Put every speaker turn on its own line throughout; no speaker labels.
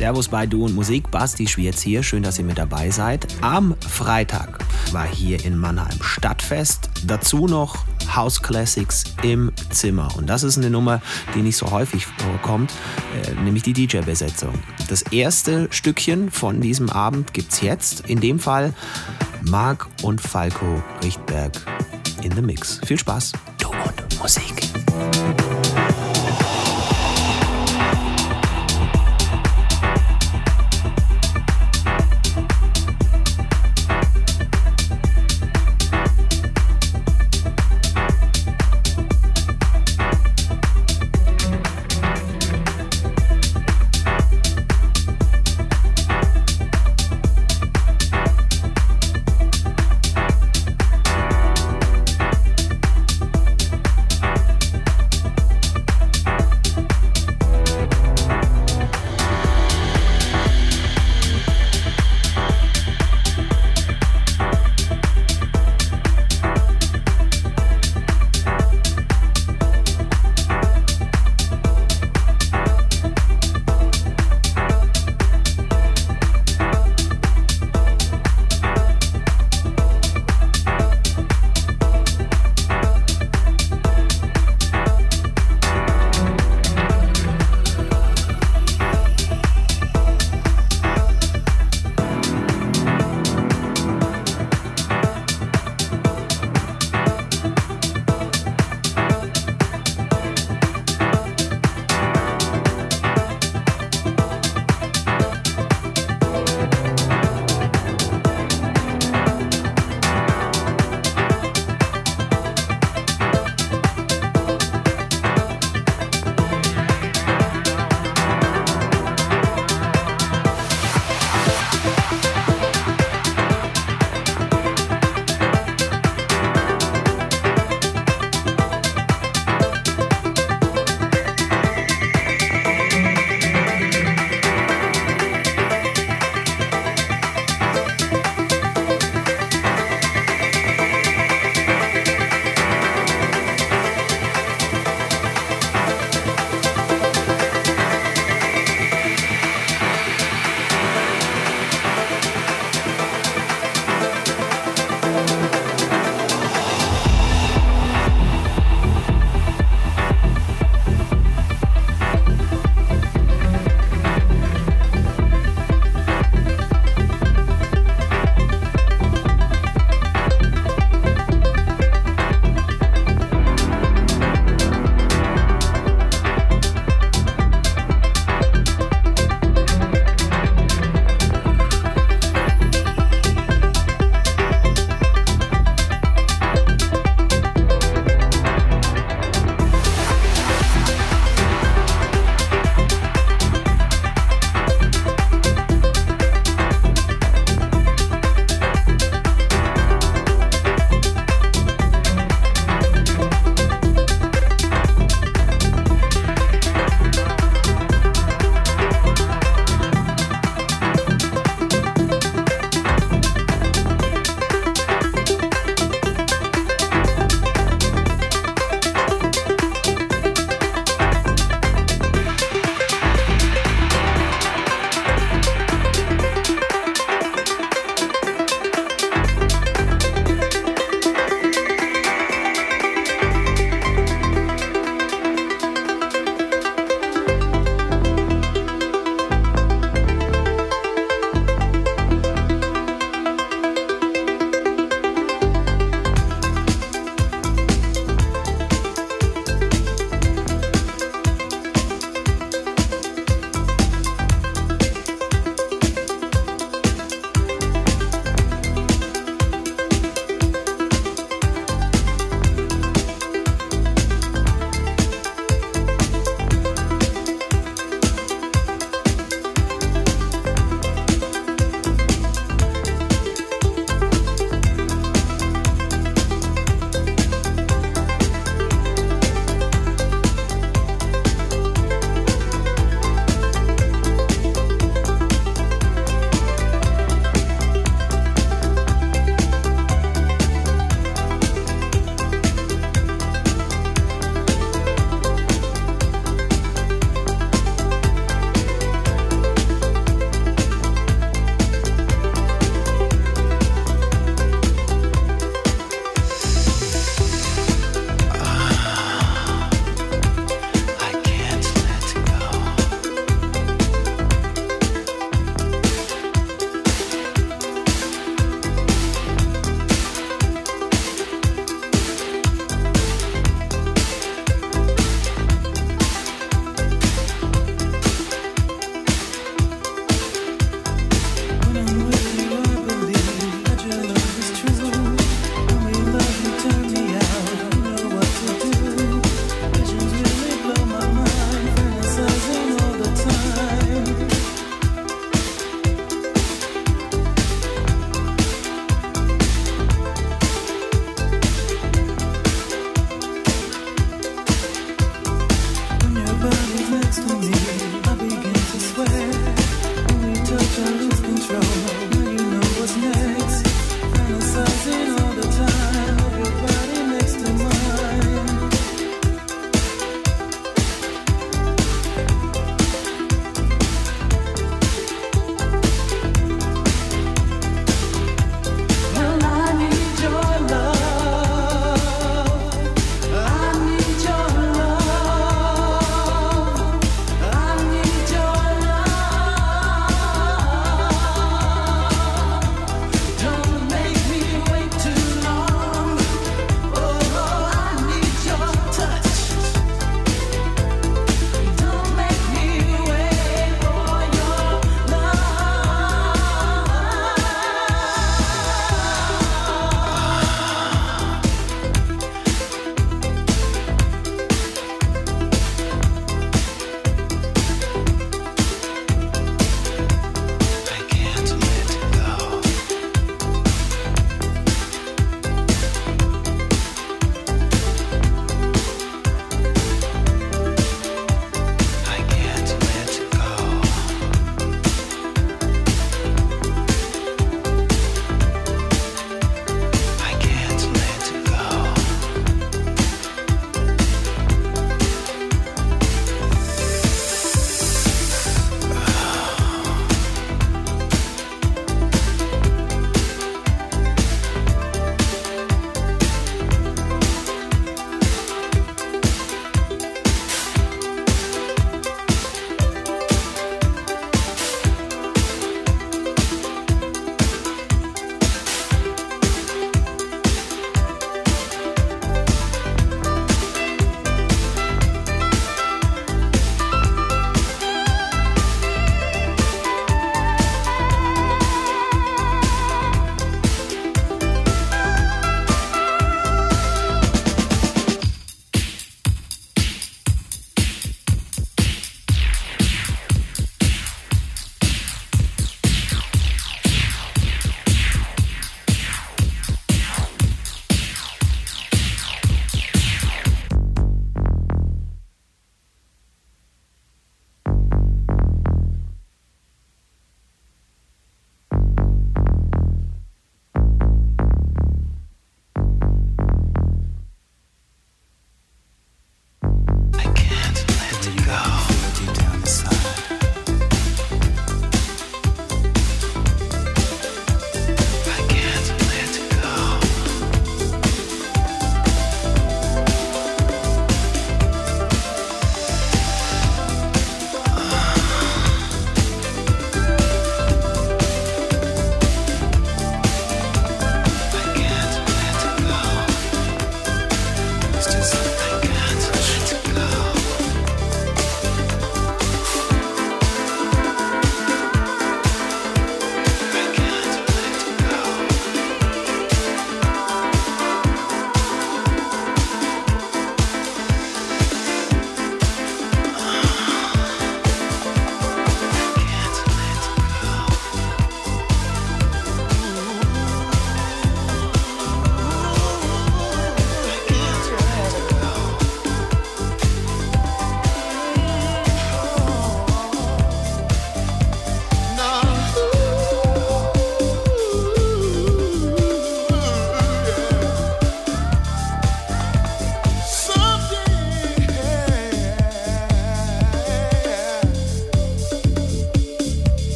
Servus bei Du und Musik, Basti Schwierz hier, schön, dass ihr mit dabei seid. Am Freitag war hier in Mannheim Stadtfest, dazu noch House Classics im Zimmer. Und das ist eine Nummer, die nicht so häufig vorkommt, äh, nämlich die DJ-Besetzung. Das erste Stückchen von diesem Abend gibt's jetzt, in dem Fall Marc und Falco Richtberg in the Mix. Viel Spaß. Du und Musik.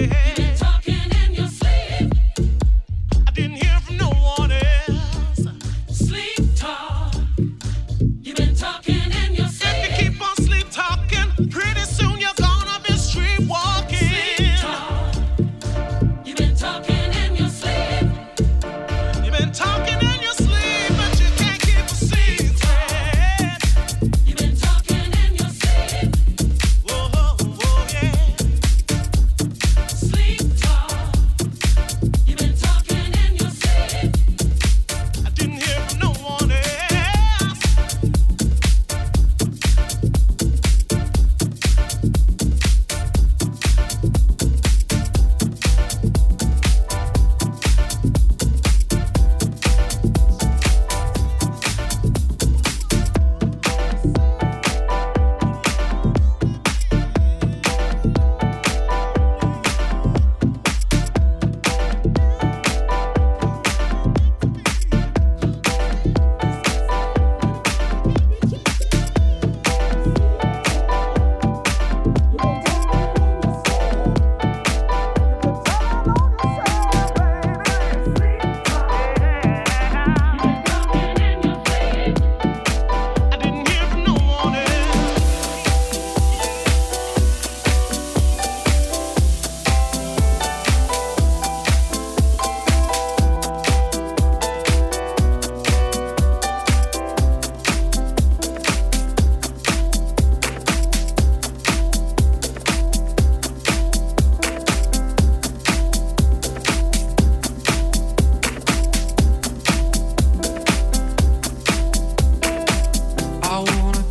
yeah.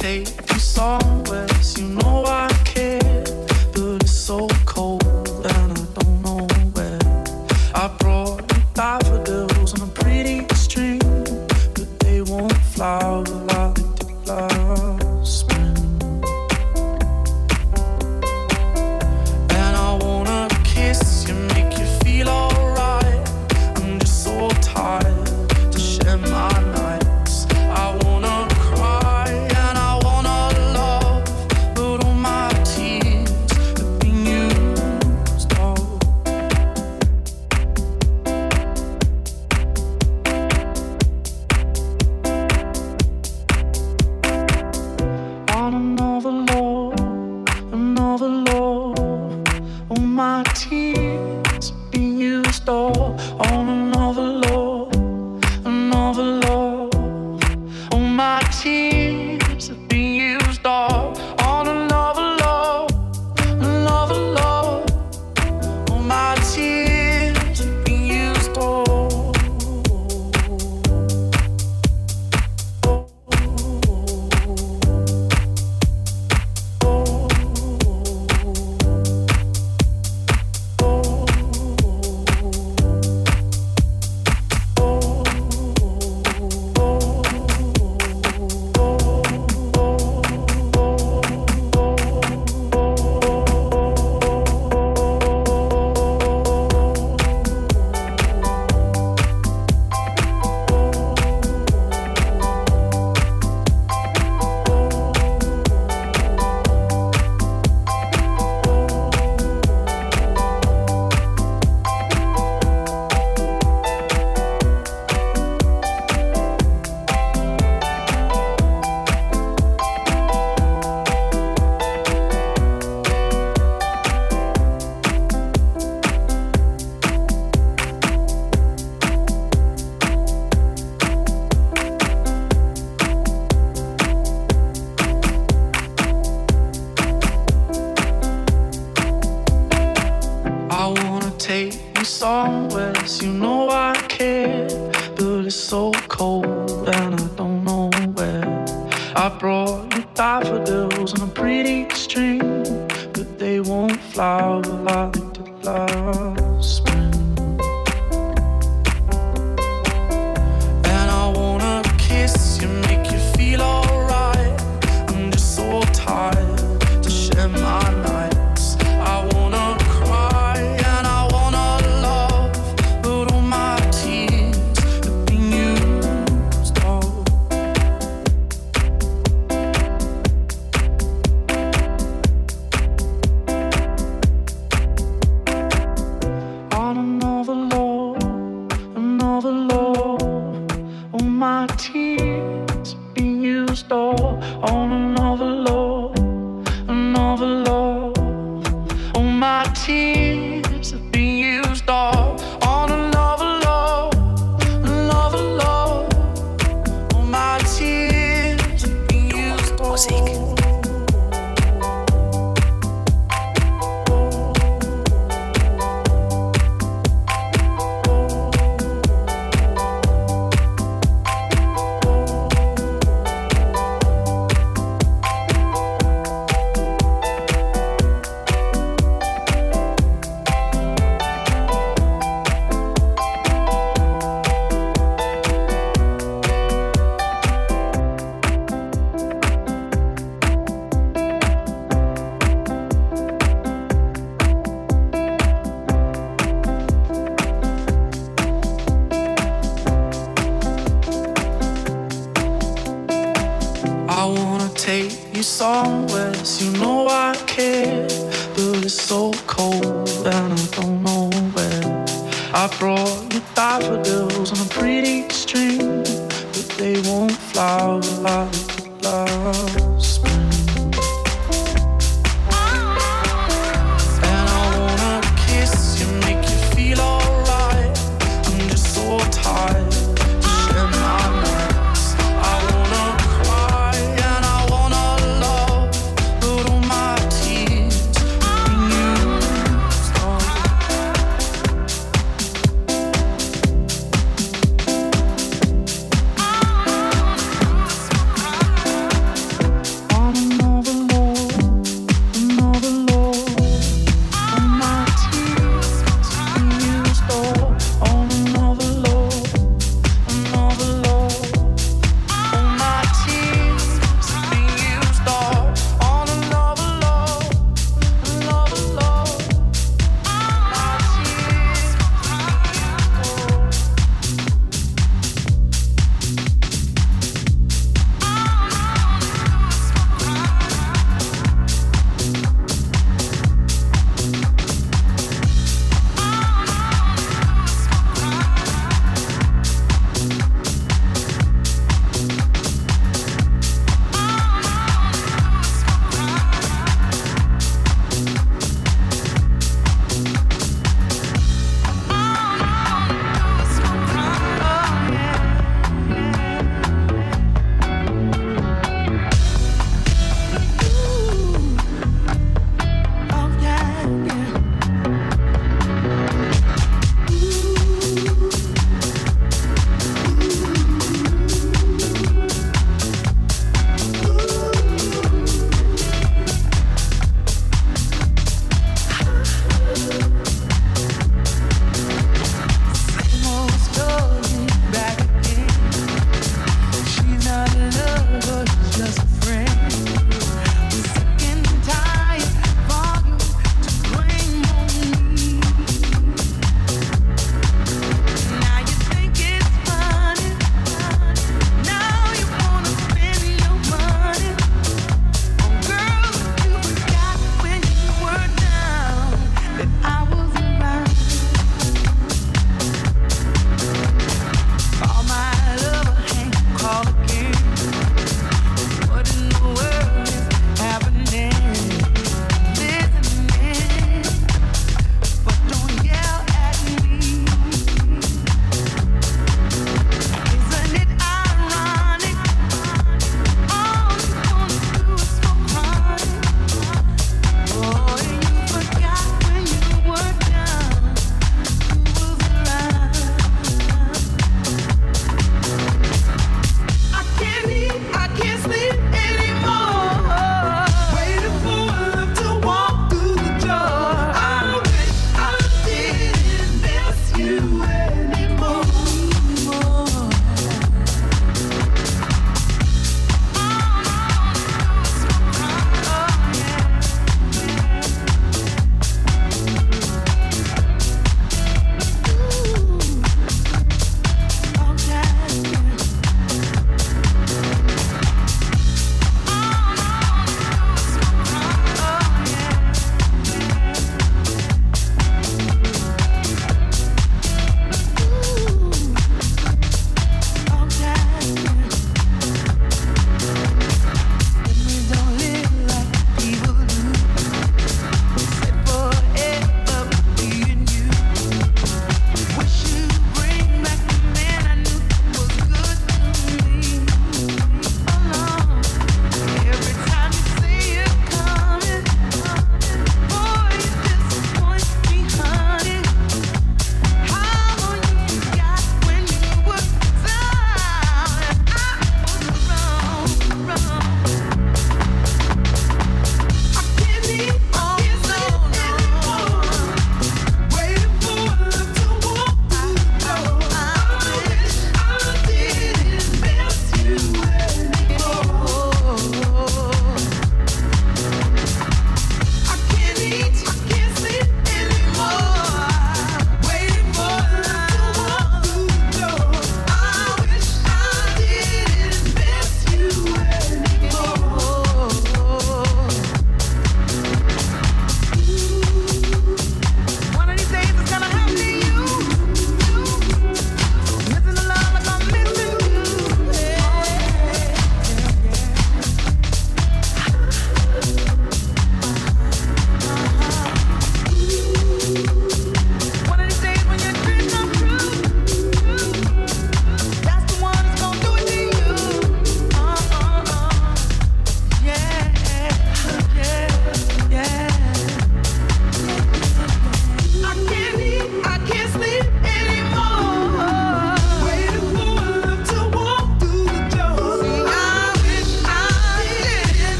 take you somewhere.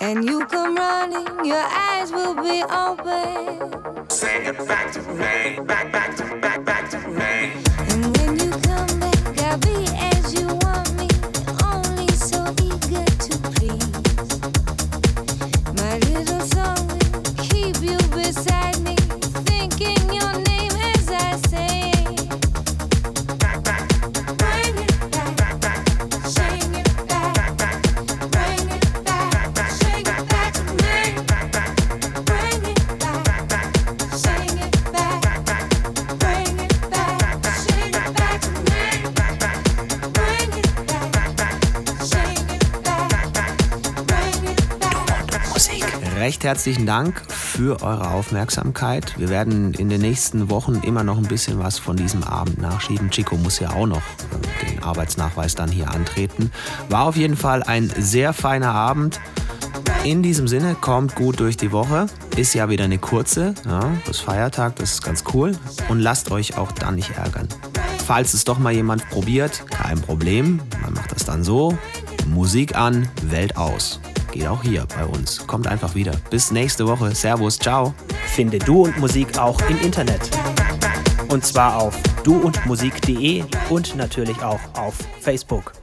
and you come running, your eyes will be open. Sing it back to
me, back, back to back, back.
Recht herzlichen Dank für eure Aufmerksamkeit. Wir werden in den nächsten Wochen immer noch ein bisschen was von diesem Abend nachschieben. Chico muss ja auch noch den Arbeitsnachweis dann hier antreten. War auf jeden Fall ein sehr feiner Abend. In diesem Sinne, kommt gut durch die Woche. Ist ja wieder eine kurze, ja, das Feiertag, das ist ganz cool. Und lasst euch auch dann nicht ärgern. Falls es doch mal jemand probiert, kein Problem. Man macht das dann so. Musik an, Welt aus. Geht auch hier bei uns. Kommt einfach wieder. Bis nächste Woche. Servus, ciao.
Finde Du und Musik auch im Internet. Und zwar auf duundmusik.de und natürlich auch auf Facebook.